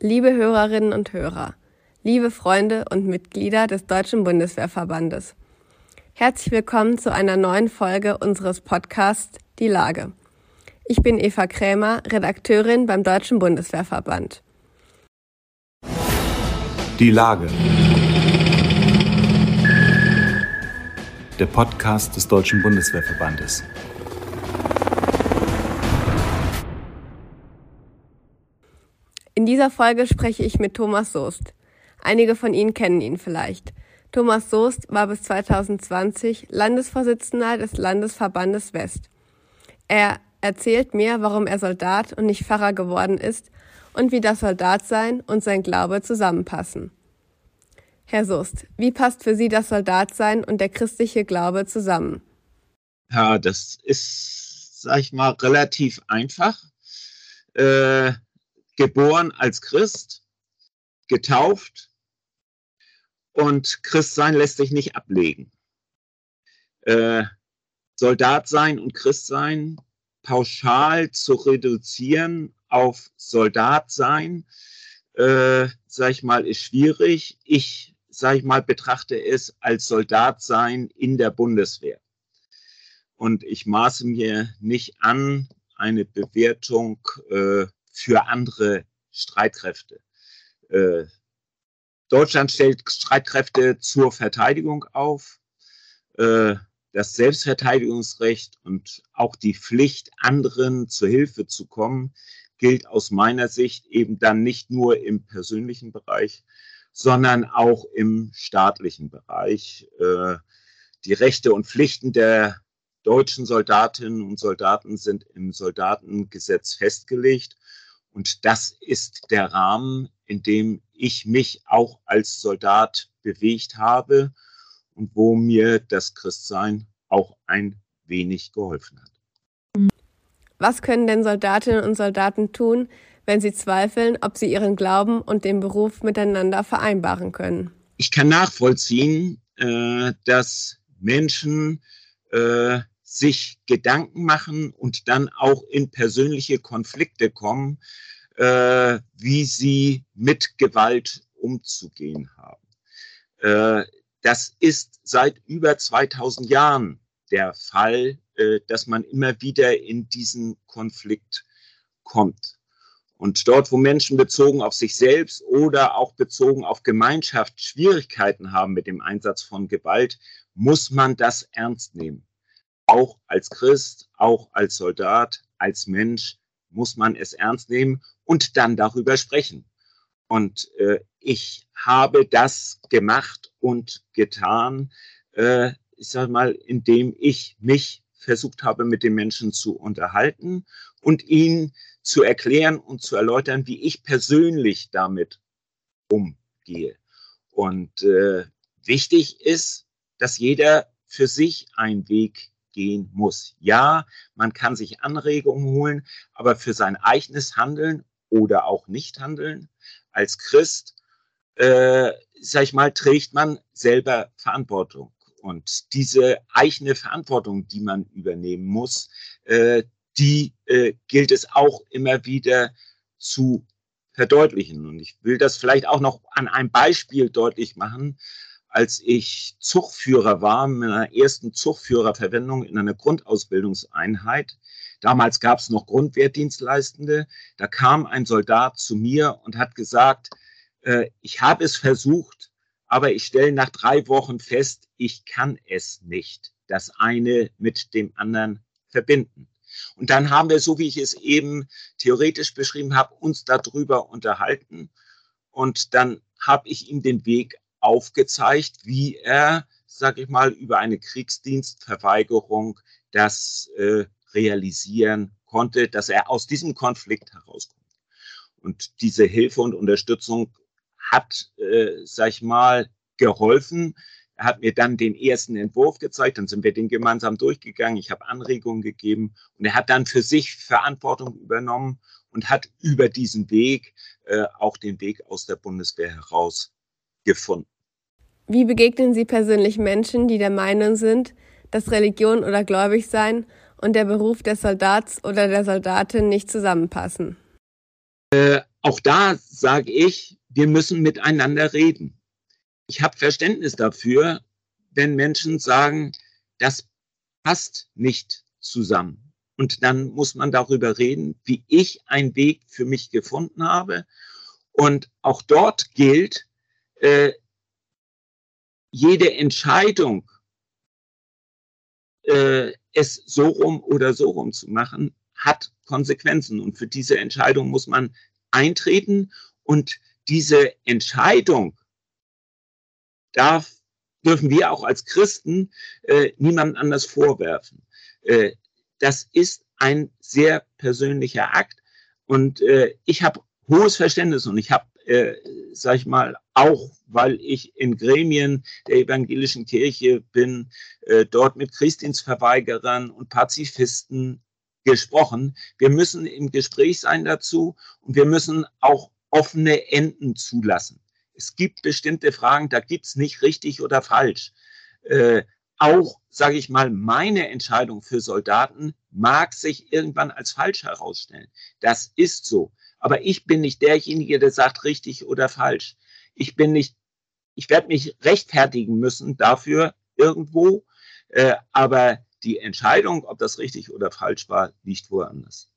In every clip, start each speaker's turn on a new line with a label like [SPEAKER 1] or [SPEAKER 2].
[SPEAKER 1] Liebe Hörerinnen und Hörer, liebe Freunde und Mitglieder des Deutschen Bundeswehrverbandes. Herzlich willkommen zu einer neuen Folge unseres Podcasts Die Lage. Ich bin Eva Krämer, Redakteurin beim Deutschen Bundeswehrverband.
[SPEAKER 2] Die Lage. Der Podcast des Deutschen Bundeswehrverbandes.
[SPEAKER 1] In dieser Folge spreche ich mit Thomas Soest. Einige von Ihnen kennen ihn vielleicht. Thomas Soest war bis 2020 Landesvorsitzender des Landesverbandes West. Er erzählt mir, warum er Soldat und nicht Pfarrer geworden ist und wie das Soldatsein und sein Glaube zusammenpassen. Herr Soest, wie passt für Sie das Soldatsein und der christliche Glaube zusammen?
[SPEAKER 3] Ja, das ist, sag ich mal, relativ einfach. Äh, geboren als Christ, getauft und Christ sein lässt sich nicht ablegen. Äh, Soldat sein und Christ sein pauschal zu reduzieren auf Soldat sein, äh, sag ich mal, ist schwierig. Ich, sag ich mal, betrachte es als Soldat sein in der Bundeswehr. Und ich maße mir nicht an, eine Bewertung äh, für andere Streitkräfte. Äh, Deutschland stellt Streitkräfte zur Verteidigung auf. Äh, das Selbstverteidigungsrecht und auch die Pflicht, anderen zur Hilfe zu kommen, gilt aus meiner Sicht eben dann nicht nur im persönlichen Bereich, sondern auch im staatlichen Bereich. Äh, die Rechte und Pflichten der deutschen Soldatinnen und Soldaten sind im Soldatengesetz festgelegt und das ist der Rahmen, in dem ich mich auch als Soldat bewegt habe und wo mir das Christsein auch ein wenig geholfen hat.
[SPEAKER 1] Was können denn Soldatinnen und Soldaten tun, wenn sie zweifeln, ob sie ihren Glauben und den Beruf miteinander vereinbaren können?
[SPEAKER 3] Ich kann nachvollziehen, äh, dass Menschen äh, sich Gedanken machen und dann auch in persönliche Konflikte kommen, äh, wie sie mit Gewalt umzugehen haben. Äh, das ist seit über 2000 Jahren der Fall, äh, dass man immer wieder in diesen Konflikt kommt. Und dort, wo Menschen bezogen auf sich selbst oder auch bezogen auf Gemeinschaft Schwierigkeiten haben mit dem Einsatz von Gewalt, muss man das ernst nehmen auch als Christ, auch als Soldat, als Mensch muss man es ernst nehmen und dann darüber sprechen. Und äh, ich habe das gemacht und getan, äh, ich sag mal, indem ich mich versucht habe, mit den Menschen zu unterhalten und ihnen zu erklären und zu erläutern, wie ich persönlich damit umgehe. Und äh, wichtig ist, dass jeder für sich einen Weg gehen muss. Ja, man kann sich Anregungen holen, aber für sein eigenes Handeln oder auch Nichthandeln als Christ, äh, sag ich mal, trägt man selber Verantwortung. Und diese eigene Verantwortung, die man übernehmen muss, äh, die äh, gilt es auch immer wieder zu verdeutlichen. Und ich will das vielleicht auch noch an einem Beispiel deutlich machen als ich Zugführer war, mit meiner ersten Zugführerverwendung in einer Grundausbildungseinheit. Damals gab es noch Grundwehrdienstleistende. Da kam ein Soldat zu mir und hat gesagt, äh, ich habe es versucht, aber ich stelle nach drei Wochen fest, ich kann es nicht, das eine mit dem anderen verbinden. Und dann haben wir, so wie ich es eben theoretisch beschrieben habe, uns darüber unterhalten. Und dann habe ich ihm den Weg aufgezeigt, wie er, sag ich mal, über eine Kriegsdienstverweigerung das äh, realisieren konnte, dass er aus diesem Konflikt herauskommt. Und diese Hilfe und Unterstützung hat, äh, sag ich mal, geholfen. Er hat mir dann den ersten Entwurf gezeigt, dann sind wir den gemeinsam durchgegangen. Ich habe Anregungen gegeben und er hat dann für sich Verantwortung übernommen und hat über diesen Weg äh, auch den Weg aus der Bundeswehr heraus gefunden.
[SPEAKER 1] Wie begegnen Sie persönlich Menschen, die der Meinung sind, dass Religion oder Gläubigsein und der Beruf des Soldats oder der Soldatin nicht zusammenpassen?
[SPEAKER 3] Äh, auch da sage ich, wir müssen miteinander reden. Ich habe Verständnis dafür, wenn Menschen sagen, das passt nicht zusammen. Und dann muss man darüber reden, wie ich einen Weg für mich gefunden habe. Und auch dort gilt, äh, jede Entscheidung, äh, es so rum oder so rum zu machen, hat Konsequenzen. Und für diese Entscheidung muss man eintreten. Und diese Entscheidung darf, dürfen wir auch als Christen äh, niemand anders vorwerfen. Äh, das ist ein sehr persönlicher Akt. Und äh, ich habe hohes Verständnis und ich habe, äh, sag ich mal, auch weil ich in Gremien der evangelischen Kirche bin, äh, dort mit Christdienstverweigerern und Pazifisten gesprochen. Wir müssen im Gespräch sein dazu und wir müssen auch offene Enden zulassen. Es gibt bestimmte Fragen, da gibt's nicht richtig oder falsch. Äh, auch, sage ich mal, meine Entscheidung für Soldaten mag sich irgendwann als falsch herausstellen. Das ist so. Aber ich bin nicht derjenige, der sagt richtig oder falsch. Ich bin nicht, ich werde mich rechtfertigen müssen dafür irgendwo. Äh, aber die Entscheidung, ob das richtig oder falsch war, liegt woanders.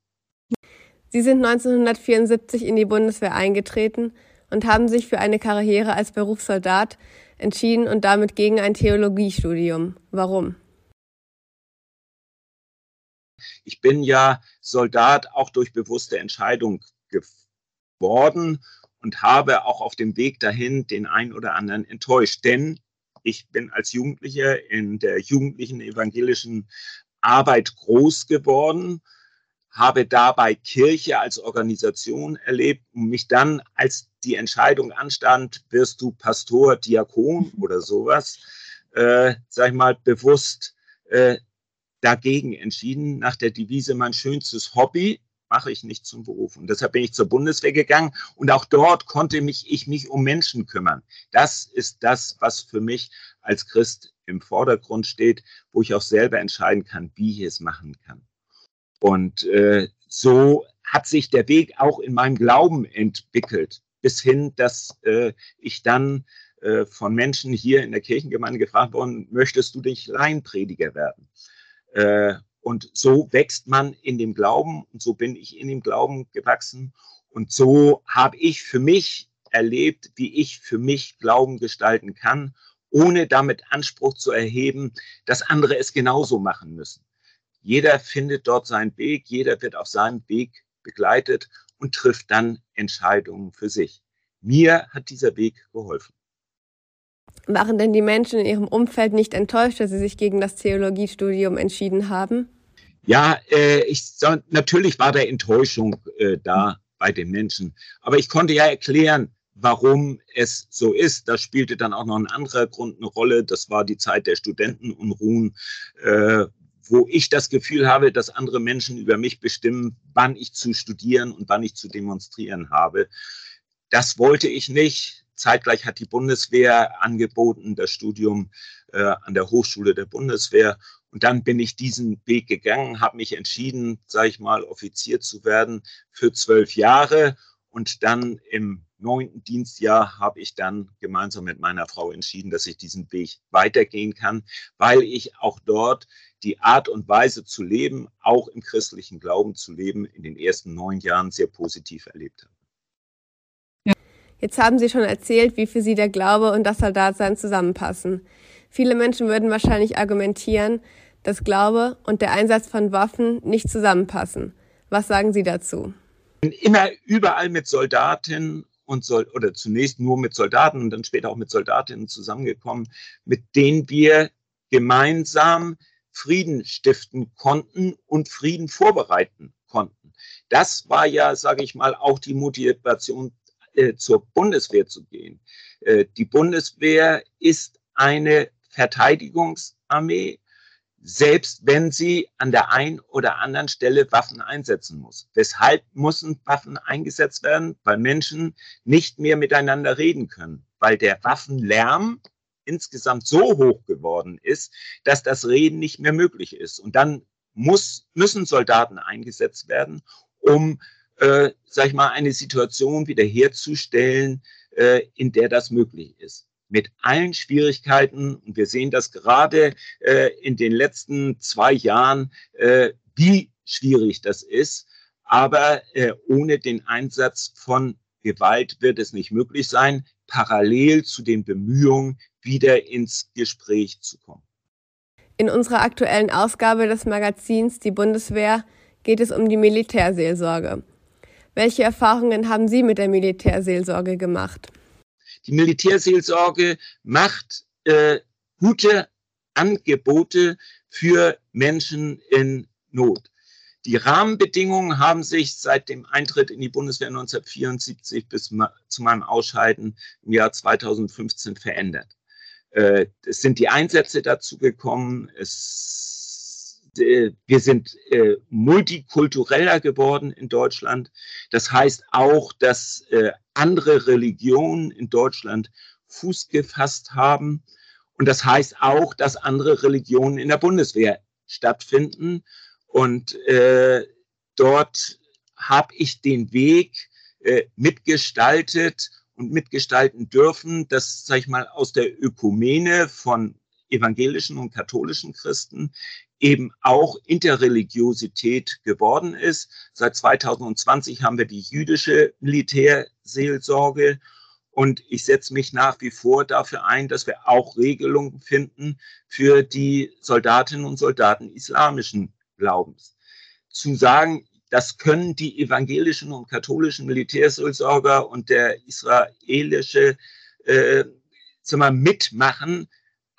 [SPEAKER 1] Sie sind 1974 in die Bundeswehr eingetreten und haben sich für eine Karriere als Berufssoldat entschieden und damit gegen ein Theologiestudium. Warum?
[SPEAKER 3] Ich bin ja Soldat auch durch bewusste Entscheidung geworden und habe auch auf dem Weg dahin den einen oder anderen enttäuscht. Denn ich bin als Jugendlicher in der jugendlichen evangelischen Arbeit groß geworden, habe dabei Kirche als Organisation erlebt und mich dann, als die Entscheidung anstand, wirst du Pastor, Diakon oder sowas, äh, sag ich mal, bewusst äh, dagegen entschieden, nach der Devise mein schönstes Hobby mache ich nicht zum Beruf. Und deshalb bin ich zur Bundeswehr gegangen und auch dort konnte mich, ich mich um Menschen kümmern. Das ist das, was für mich als Christ im Vordergrund steht, wo ich auch selber entscheiden kann, wie ich es machen kann. Und äh, so hat sich der Weg auch in meinem Glauben entwickelt, bis hin, dass äh, ich dann äh, von Menschen hier in der Kirchengemeinde gefragt worden, möchtest du dich Laienprediger werden? Und so wächst man in dem Glauben und so bin ich in dem Glauben gewachsen. Und so habe ich für mich erlebt, wie ich für mich Glauben gestalten kann, ohne damit Anspruch zu erheben, dass andere es genauso machen müssen. Jeder findet dort seinen Weg, jeder wird auf seinem Weg begleitet und trifft dann Entscheidungen für sich. Mir hat dieser Weg geholfen.
[SPEAKER 1] Waren denn die Menschen in ihrem Umfeld nicht enttäuscht, dass sie sich gegen das Theologiestudium entschieden haben?
[SPEAKER 3] Ja, äh, ich, natürlich war da Enttäuschung äh, da bei den Menschen. Aber ich konnte ja erklären, warum es so ist. Da spielte dann auch noch ein anderer Grund eine Rolle. Das war die Zeit der Studentenunruhen, äh, wo ich das Gefühl habe, dass andere Menschen über mich bestimmen, wann ich zu studieren und wann ich zu demonstrieren habe. Das wollte ich nicht. Zeitgleich hat die Bundeswehr angeboten, das Studium äh, an der Hochschule der Bundeswehr. Und dann bin ich diesen Weg gegangen, habe mich entschieden, sage ich mal, Offizier zu werden für zwölf Jahre. Und dann im neunten Dienstjahr habe ich dann gemeinsam mit meiner Frau entschieden, dass ich diesen Weg weitergehen kann, weil ich auch dort die Art und Weise zu leben, auch im christlichen Glauben zu leben, in den ersten neun Jahren sehr positiv erlebt habe.
[SPEAKER 1] Jetzt haben Sie schon erzählt, wie für Sie der Glaube und das Soldatsein zusammenpassen. Viele Menschen würden wahrscheinlich argumentieren, dass Glaube und der Einsatz von Waffen nicht zusammenpassen. Was sagen Sie dazu?
[SPEAKER 3] Immer überall mit Soldaten und soll, oder zunächst nur mit Soldaten und dann später auch mit Soldatinnen zusammengekommen, mit denen wir gemeinsam Frieden stiften konnten und Frieden vorbereiten konnten. Das war ja, sage ich mal, auch die Motivation äh, zur Bundeswehr zu gehen. Äh, die Bundeswehr ist eine Verteidigungsarmee, selbst wenn sie an der einen oder anderen Stelle Waffen einsetzen muss. Weshalb müssen Waffen eingesetzt werden? Weil Menschen nicht mehr miteinander reden können, weil der Waffenlärm insgesamt so hoch geworden ist, dass das Reden nicht mehr möglich ist. Und dann muss, müssen Soldaten eingesetzt werden, um äh, sag ich mal, eine Situation wiederherzustellen, äh, in der das möglich ist. Mit allen Schwierigkeiten, und wir sehen das gerade äh, in den letzten zwei Jahren, äh, wie schwierig das ist. Aber äh, ohne den Einsatz von Gewalt wird es nicht möglich sein, parallel zu den Bemühungen wieder ins Gespräch zu kommen.
[SPEAKER 1] In unserer aktuellen Ausgabe des Magazins Die Bundeswehr geht es um die Militärseelsorge. Welche Erfahrungen haben Sie mit der Militärseelsorge gemacht?
[SPEAKER 3] Die Militärseelsorge macht äh, gute Angebote für Menschen in Not. Die Rahmenbedingungen haben sich seit dem Eintritt in die Bundeswehr 1974 bis zu meinem Ausscheiden im Jahr 2015 verändert. Äh, es sind die Einsätze dazu gekommen. Es, äh, wir sind äh, multikultureller geworden in Deutschland. Das heißt auch, dass andere Religionen in Deutschland Fuß gefasst haben. Und das heißt auch, dass andere Religionen in der Bundeswehr stattfinden. Und äh, dort habe ich den Weg äh, mitgestaltet und mitgestalten dürfen, dass, sag ich mal, aus der Ökumene von evangelischen und katholischen Christen eben auch Interreligiosität geworden ist. Seit 2020 haben wir die jüdische Militärseelsorge und ich setze mich nach wie vor dafür ein, dass wir auch Regelungen finden für die Soldatinnen und Soldaten islamischen Glaubens. Zu sagen, das können die evangelischen und katholischen Militärseelsorger und der israelische äh, mitmachen,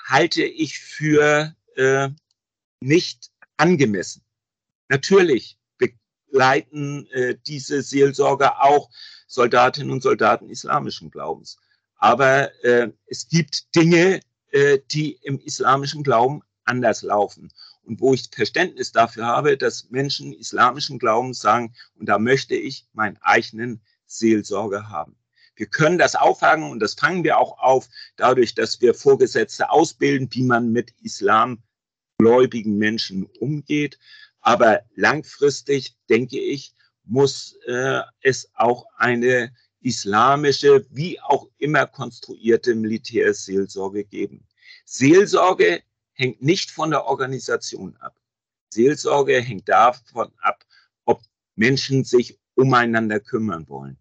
[SPEAKER 3] halte ich für äh, nicht angemessen. Natürlich begleiten äh, diese Seelsorger auch Soldatinnen und Soldaten islamischen Glaubens. Aber äh, es gibt Dinge, äh, die im islamischen Glauben anders laufen und wo ich Verständnis dafür habe, dass Menschen islamischen Glaubens sagen, und da möchte ich meinen eigenen Seelsorger haben. Wir können das auffangen und das fangen wir auch auf, dadurch, dass wir Vorgesetzte ausbilden, wie man mit islamgläubigen Menschen umgeht. Aber langfristig, denke ich, muss äh, es auch eine islamische, wie auch immer konstruierte Militärseelsorge geben. Seelsorge hängt nicht von der Organisation ab. Seelsorge hängt davon ab, ob Menschen sich umeinander kümmern wollen.